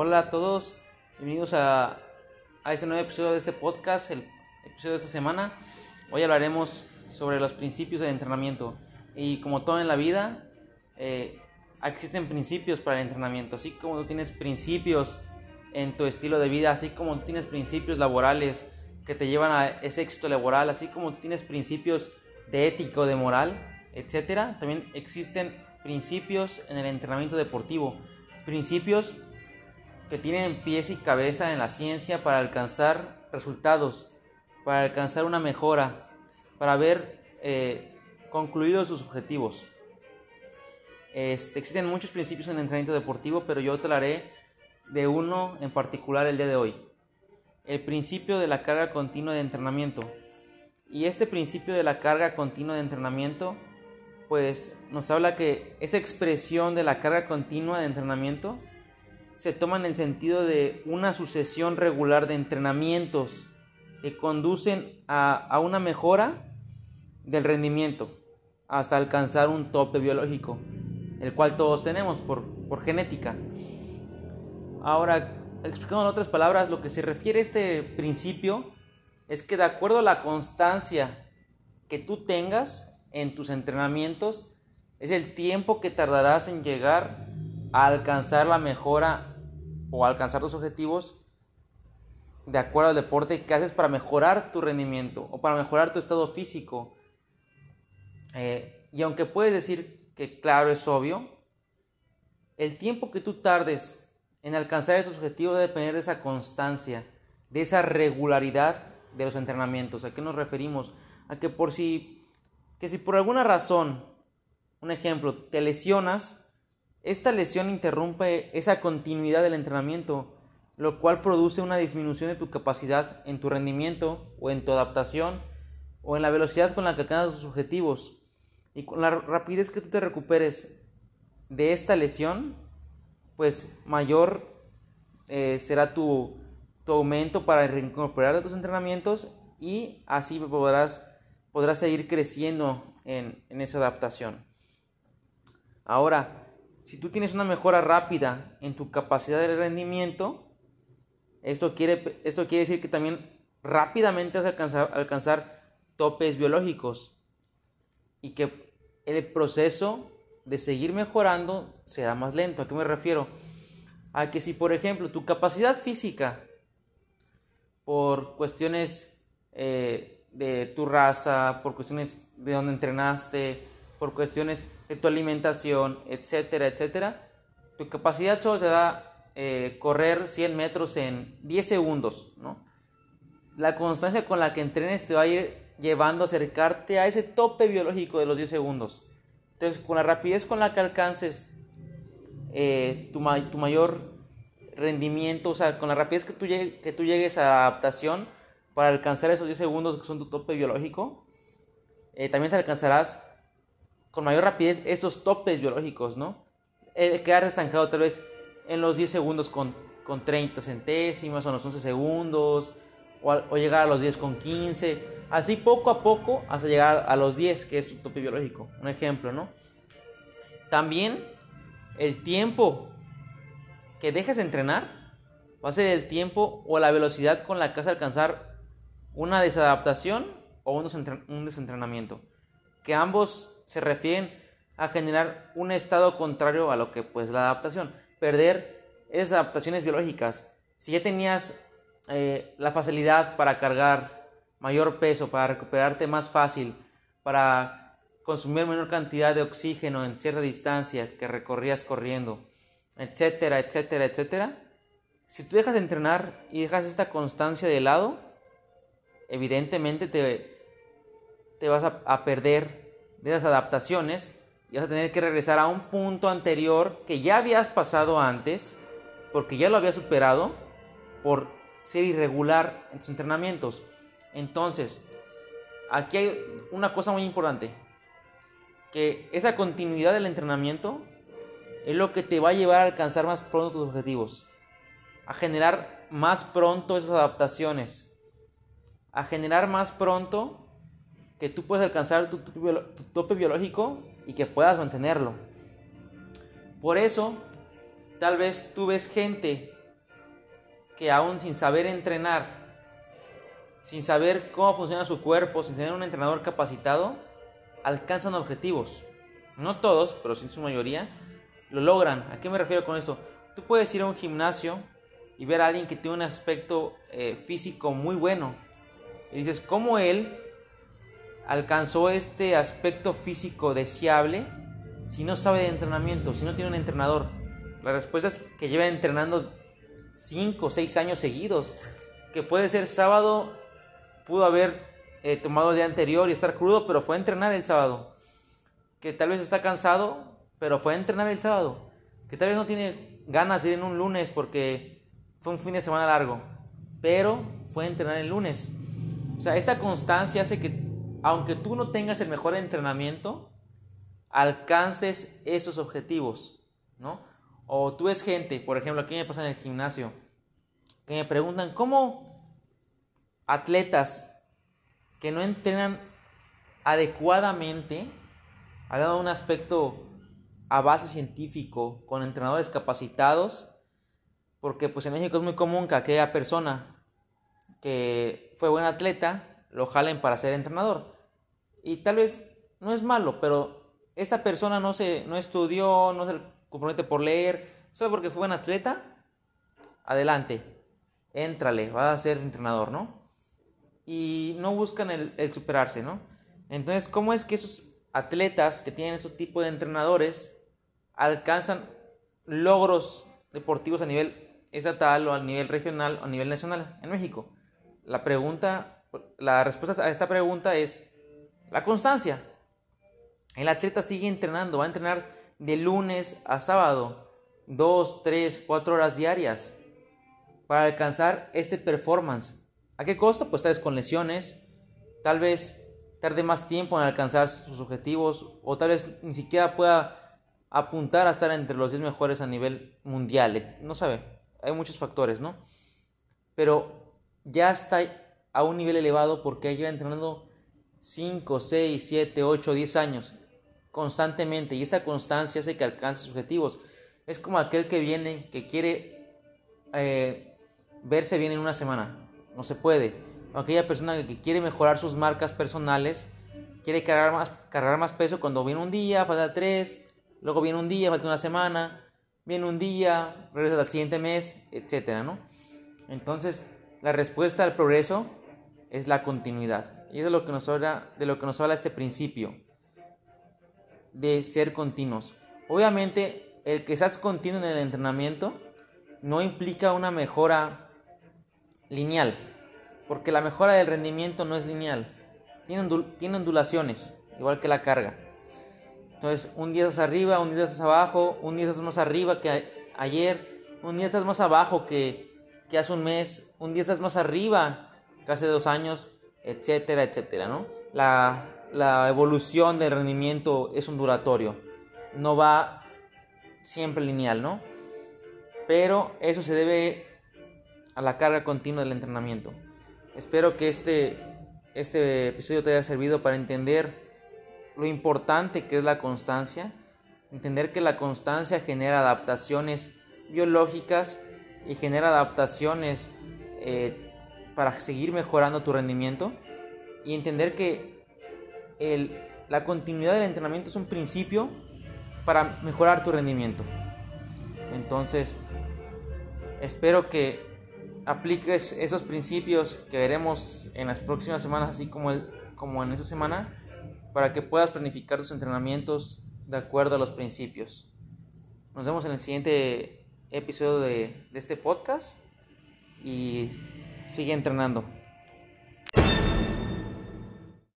Hola a todos, bienvenidos a, a este nuevo episodio de este podcast, el episodio de esta semana. Hoy hablaremos sobre los principios del entrenamiento. Y como todo en la vida, eh, existen principios para el entrenamiento. Así como tú tienes principios en tu estilo de vida, así como tú tienes principios laborales que te llevan a ese éxito laboral, así como tú tienes principios de ético, de moral, etcétera, también existen principios en el entrenamiento deportivo. Principios que tienen pies y cabeza en la ciencia para alcanzar resultados, para alcanzar una mejora, para ver eh, concluidos sus objetivos. Este, existen muchos principios en el entrenamiento deportivo, pero yo hablaré de uno en particular el día de hoy. El principio de la carga continua de entrenamiento. Y este principio de la carga continua de entrenamiento, pues nos habla que esa expresión de la carga continua de entrenamiento se toma en el sentido de una sucesión regular de entrenamientos que conducen a, una mejora del rendimiento hasta alcanzar un tope biológico, el cual todos tenemos por, por genética. Ahora, explicando en otras palabras, lo que se refiere a este principio es que de acuerdo a la constancia que tú tengas en tus entrenamientos, es el tiempo que tardarás en llegar a alcanzar la mejora o alcanzar tus objetivos de acuerdo al deporte que haces para mejorar tu rendimiento o para mejorar tu estado físico. Eh, y aunque puedes decir que claro es obvio, el tiempo que tú tardes en alcanzar esos objetivos debe depender de esa constancia, de esa regularidad de los entrenamientos. ¿A qué nos referimos? A que por si, que si por alguna razón, un ejemplo, te lesionas, esta lesión interrumpe esa continuidad del entrenamiento, lo cual produce una disminución de tu capacidad en tu rendimiento o en tu adaptación o en la velocidad con la que alcanzas tus objetivos. Y con la rapidez que tú te recuperes de esta lesión, pues mayor eh, será tu, aumento para reincorporar tus entrenamientos y así podrás, podrás seguir creciendo en, en esa adaptación. Ahora, si tú tienes una mejora rápida en tu capacidad de rendimiento, esto quiere, esto quiere decir que también rápidamente vas a alcanzar, alcanzar topes biológicos y que el proceso de seguir mejorando será más lento. ¿A qué me refiero? A que si, por ejemplo, tu capacidad física, por cuestiones eh, de tu raza, por cuestiones de donde entrenaste, por cuestiones de tu alimentación, etcétera, etcétera, tu capacidad solo te da eh, correr 100 metros en 10 segundos, ¿no? La constancia con la que entrenes te va a ir llevando a acercarte a ese tope biológico de los 10 segundos. Entonces, con la rapidez con la que alcances eh, tu, tu, mayor rendimiento, o sea, con la rapidez que tú, que tú llegues a adaptación para alcanzar esos 10 segundos que son tu tope biológico, eh, también te alcanzarás con mayor rapidez estos topes biológicos, ¿no? El quedar estancado tal vez en los 10 segundos con, con 30 centésimas o en los 11 segundos o, llegar a los 10 con 15, así poco a poco hasta llegar a los 10, que es tu tope biológico, un ejemplo, ¿no? También el tiempo que dejes de entrenar va a ser el tiempo o la velocidad con la que vas a alcanzar una desadaptación o un desentrenamiento. Que ambos se refieren a generar un estado contrario a lo que pues la adaptación, perder esas adaptaciones biológicas. Si ya tenías eh, la facilidad para cargar mayor peso, para recuperarte más fácil, para consumir menor cantidad de oxígeno en cierta distancia que recorrías corriendo, etcétera, etcétera, etcétera. Si tú dejas de entrenar y dejas esta constancia de lado, evidentemente te, te vas a, a perder de las adaptaciones y vas a tener que regresar a un punto anterior que ya habías pasado antes, porque ya lo habías superado por ser irregular en tus entrenamientos. Entonces, aquí hay una cosa muy importante, que esa continuidad del entrenamiento es lo que te va a llevar a alcanzar más pronto tus objetivos, a generar más pronto esas adaptaciones, a generar más pronto que tú puedes alcanzar tu, tope biológico y que puedas mantenerlo. Por eso, tal vez tú ves gente que aún sin saber entrenar, sin saber cómo funciona su cuerpo, sin tener un entrenador capacitado, alcanzan objetivos. No todos, pero sí su mayoría, lo logran. ¿A qué me refiero con esto? Tú puedes ir a un gimnasio y ver a alguien que tiene un aspecto eh, físico muy bueno. Y dices, ¿cómo él alcanzó este aspecto físico deseable si no sabe de entrenamiento, si no tiene un entrenador? La respuesta es que lleva entrenando 5 o 6 años seguidos. Que puede ser sábado, pudo haber eh, tomado el día anterior y estar crudo, pero fue a entrenar el sábado. Que tal vez está cansado, pero fue a entrenar el sábado. Que tal vez no tiene ganas de ir en un lunes porque fue un fin de semana largo, pero fue a entrenar el lunes. O sea, esta constancia hace que, aunque tú no tengas el mejor entrenamiento, alcances esos objetivos, ¿no? O tú ves gente, por ejemplo, aquí me pasa en el gimnasio, que me preguntan cómo atletas que no entrenan adecuadamente, hablando de un aspecto a base científico, con entrenadores capacitados, porque pues en México es muy común que aquella persona que fue buen atleta lo jalen para ser entrenador. Y tal vez no es malo, pero esa persona no se no estudió, no se compromete por leer, solo porque fue buen atleta, adelante, éntrale, va a ser entrenador, ¿no? Y no buscan el, el superarse, ¿no? Entonces, ¿cómo es que esos atletas que tienen esos tipos de entrenadores alcanzan logros deportivos a nivel estatal o a nivel regional o a nivel nacional en México? La pregunta, la respuesta a esta pregunta es la constancia. El atleta sigue entrenando, va a entrenar de lunes a sábado, dos, tres, cuatro horas diarias para alcanzar este performance. ¿A qué costo? Pues tal vez con lesiones, tal vez tarde más tiempo en alcanzar sus objetivos o tal vez ni siquiera pueda apuntar a estar entre los 10 mejores a nivel mundial. No sabe, hay muchos factores, ¿no? Pero ya está a un nivel elevado porque lleva entrenando 5, 6, 7, 8, 10 años constantemente y esta constancia hace que alcance sus objetivos. Es como aquel que viene, que quiere eh, verse bien en una semana. No se puede. aquella persona que quiere mejorar sus marcas personales, quiere cargar más, cargar más peso cuando viene un día, falta tres, luego viene un día, falta una semana, viene un día, regresa al siguiente mes, etcétera, ¿no? Entonces, la respuesta al progreso es la continuidad. Y eso es lo que nos habla, de lo que nos habla este principio de ser continuos. Obviamente, el que seas continuo en el entrenamiento no implica una mejora lineal, porque la mejora del rendimiento no es lineal, tiene, ondulaciones, igual que la carga. Entonces, un día estás arriba, un día estás abajo, un día estás más arriba que ayer, un día estás más abajo que, que hace un mes, un día estás más arriba que hace dos años, etcétera, etcétera, ¿no? La, evolución del rendimiento es un duratorio, no va siempre lineal, ¿no? Pero eso se debe a la carga continua del entrenamiento. Espero que este, este episodio te haya servido para entender lo importante que es la constancia, entender que la constancia genera adaptaciones biológicas y genera adaptaciones eh, para seguir mejorando tu rendimiento y entender que la continuidad del entrenamiento es un principio para mejorar tu rendimiento. Entonces, espero que apliques esos principios que veremos en las próximas semanas, así como, en esta semana, para que puedas planificar tus entrenamientos de acuerdo a los principios. Nos vemos en el siguiente episodio de este podcast y sigue entrenando.